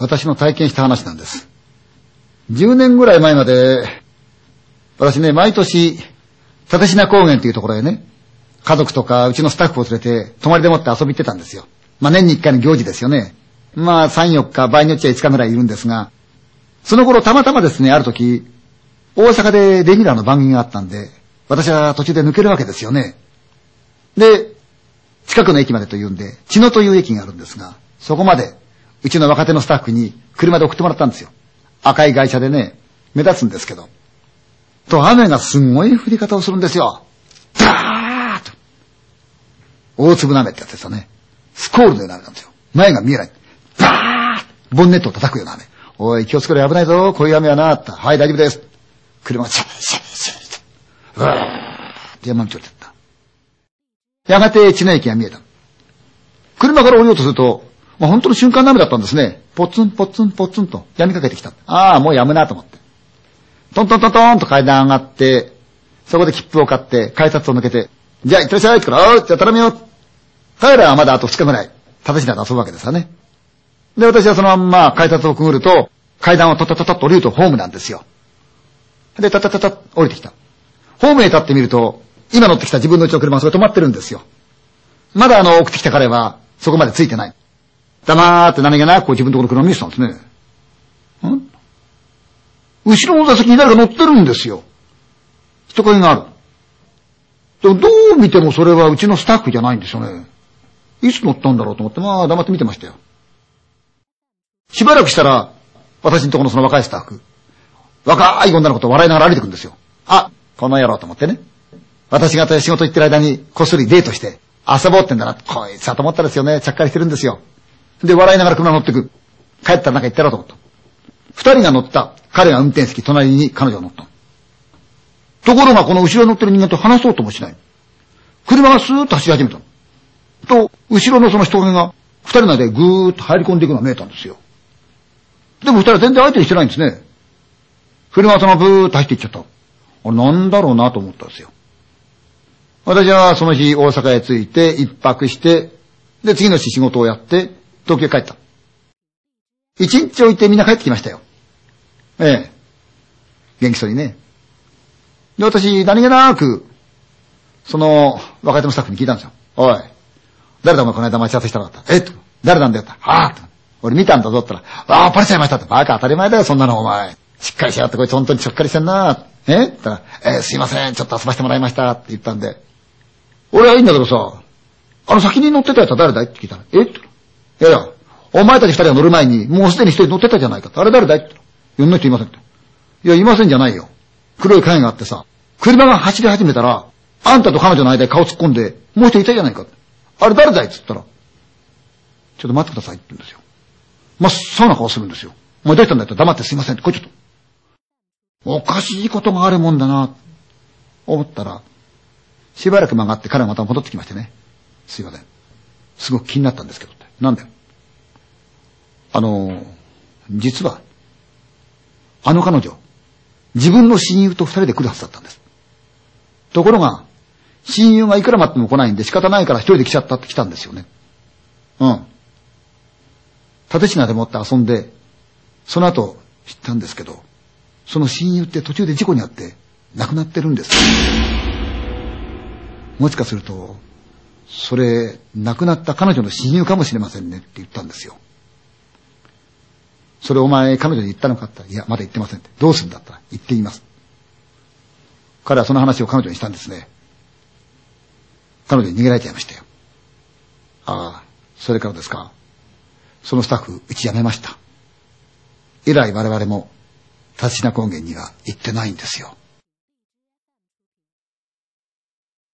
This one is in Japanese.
私の体験した話なんです。10年ぐらい前まで、私ね、毎年、立品高原というところへね、家族とかうちのスタッフを連れて、泊まりでもって遊び行ってたんですよ。まあ年に1回の行事ですよね。まあ3、4日、場合によっちゃ5日ぐらいいるんですが、その頃たまたまですね、ある時、大阪でレギュラーの番組があったんで、私は途中で抜けるわけですよね。で、近くの駅までというんで、茅野という駅があるんですが、そこまで、うちの若手のスタッフに車で送ってもらったんですよ。赤い外車でね、目立つんですけど。と、雨がすんごい降り方をするんですよ。ダーッと。大粒の雨ってやつですよね。スコールのような雨なんですよ。前が見えない。ダーッとボンネットを叩くような雨。おい、気をつけろ、危ないぞ、こういう雨はな、った。はい、大丈夫です。車がシャーシャーシャーシャー。うわーって山道降りてった。やがて地の駅が見えた。車から降りようとすると、まあ、本当の瞬間の雨だったんですね。ポツンポツンポツンと闇かけてきた。ああ、もうやむなと思って。トントントントンと階段上がって、そこで切符を買って、改札を抜けて、じゃあ行ってらっしゃいってから、おうじゃあ頼むよ。彼らはまだあと2日ぐらい、立ちなで遊ぶわけですよね。で、私はそのまんま改札をくぐると、階段をトタトタッと降りるとホームなんですよ。で、タタタタッ降りてきた。ホームへ立ってみると、今乗ってきた自分のうちの車がそれ止まってるんですよ。まだあの、送ってきた彼は、そこまでついてない。黙って何気なくこう自分のところの車見せたんですね。ん？後ろの座席に誰か乗ってるんですよ。人影がある。でもどう見てもそれはうちのスタッフじゃないんですよね。いつ乗ったんだろうと思って、まあ黙って見てましたよ。しばらくしたら、私のところのその若いスタッフ、若い女の子と笑いながら歩いてくんですよ。あ、この野郎と思ってね。私が仕事行ってる間にこっそりデートして遊ぼうってんだな。こいつはと思ったですよね。ちゃっかりしてるんですよ。で、笑いながら車乗ってく。帰ったらなんか言ってやろうと思った。二人が乗った。彼が運転席、隣に彼女が乗った。ところがこの後ろに乗ってる人間と話そうともしない。車がスーッと走り始めた。と、後ろのその人影が二人の間でぐーっと入り込んでいくのが見えたんですよ。でも二人は全然相手にしてないんですね。車はそのブーッと走っていっちゃった。あれなんだろうなと思ったんですよ。私はその日大阪へ着いて一泊して、で次の日仕事をやって東京へ帰った。一日置いてみんな帰ってきましたよ。ええ。元気そうにね。で、私、何気なく、その、若手のスタッフに聞いたんですよ。おい、誰だお前この間待ち合わせしたのかった。えっと、誰なんだよって。はあ俺見たんだぞって言ったら、ああ、バレちゃいましたって。バカ当たり前だよ、そんなのお前。しっかりしやがってこいつ本当にしっかりしてんな。えって言ったら、えー、すいません、ちょっと遊ばせてもらいましたって言ったんで。俺はいいんだけどさ、あの先に乗ってたやつは誰だい？って聞いたら、えっていやいや、お前たち二人が乗る前に、もうすでに一人乗ってたじゃないか。あれ誰だい?って言ったら、い、人いませんって。いや、いませんじゃないよ。黒い影があってさ、車が走り始めたら、あんたと彼女の間に顔突っ込んで、もう一人いたじゃないか。あれ誰だい?って言ったら、ちょっと待ってくださいって言うんですよ。真っ青な顔するんですよ。お前どうしたんだって黙ってすいませんって、これちょっと。おかしいことがあるもんだな、思ったら、しばらく曲がって彼がまた戻ってきましてね。すいません。すごく気になったんですけどって。なんだよ。あの、実は、あの彼女、自分の親友と二人で来るはずだったんです。ところが、親友がいくら待っても来ないんで仕方ないから一人で来ちゃったって来たんですよね。うん。立品でもって遊んで、その後知ったんですけど、その親友って途中で事故に遭って亡くなってるんです。もしかすると、それ、亡くなった彼女の親友かもしれませんねって言ったんですよ。それお前彼女に言ったのかっていや、まだ言ってませんって。どうするんだったら言っています。彼はその話を彼女にしたんですね。彼女に逃げられちゃいましたよ。ああ、それからですか。そのスタッフ、うち辞めました。以来我々も、立品高原には行ってないんですよ。